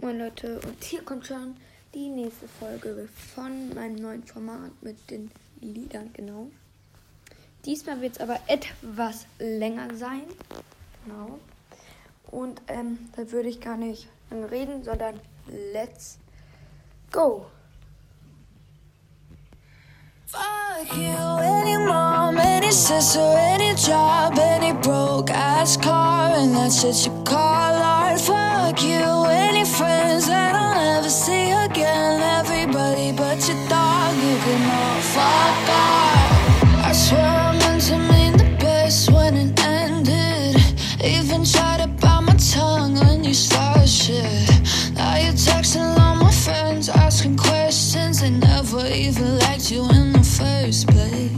Moin Leute, und hier kommt schon die nächste Folge von meinem neuen Format mit den Liedern, genau. Diesmal wird es aber etwas länger sein. Genau. Und ähm, da würde ich gar nicht lange reden, sondern let's go! Fuck you, any mom, any sister, any job, any broke ass car, and that's it you call like you any friends that I'll ever see again. Everybody but your dog, you can all fuck off. I swear I meant to mean the best when it ended. Even tried to bite my tongue when you started shit. Now you're texting all my friends, asking questions. They never even liked you in the first place.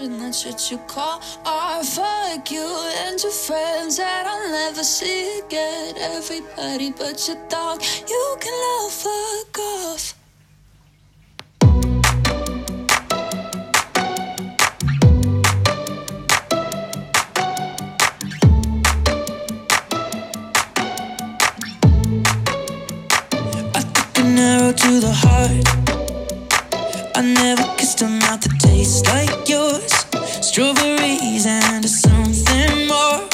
and that's what you call I Fuck you and your friends that I'll never see again. Everybody but your dog, you can love fuck off. I never kissed a mouth that tastes like yours. Strawberries and something more.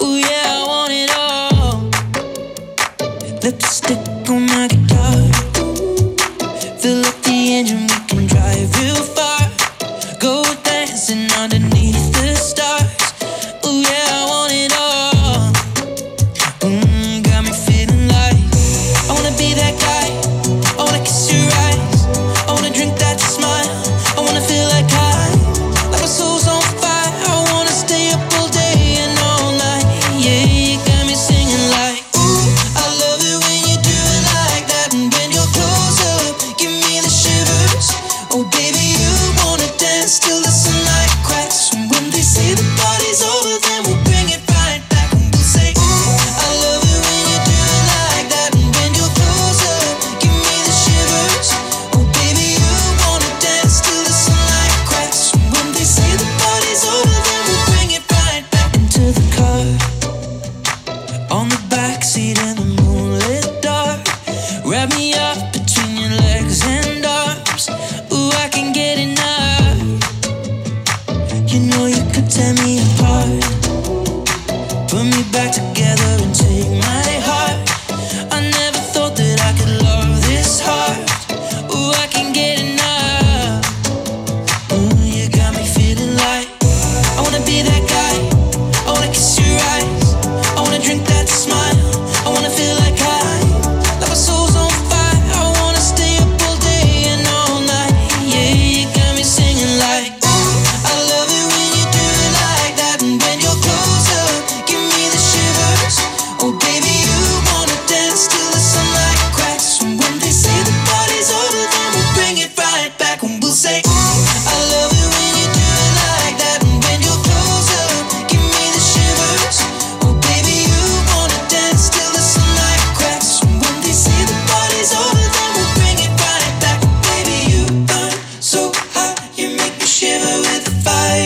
Ooh, yeah, I want it all. Lipstick. on the backseat in the moonlit dark. Wrap me up shiver with the fire.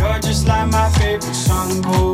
You're just like my favorite song, boy.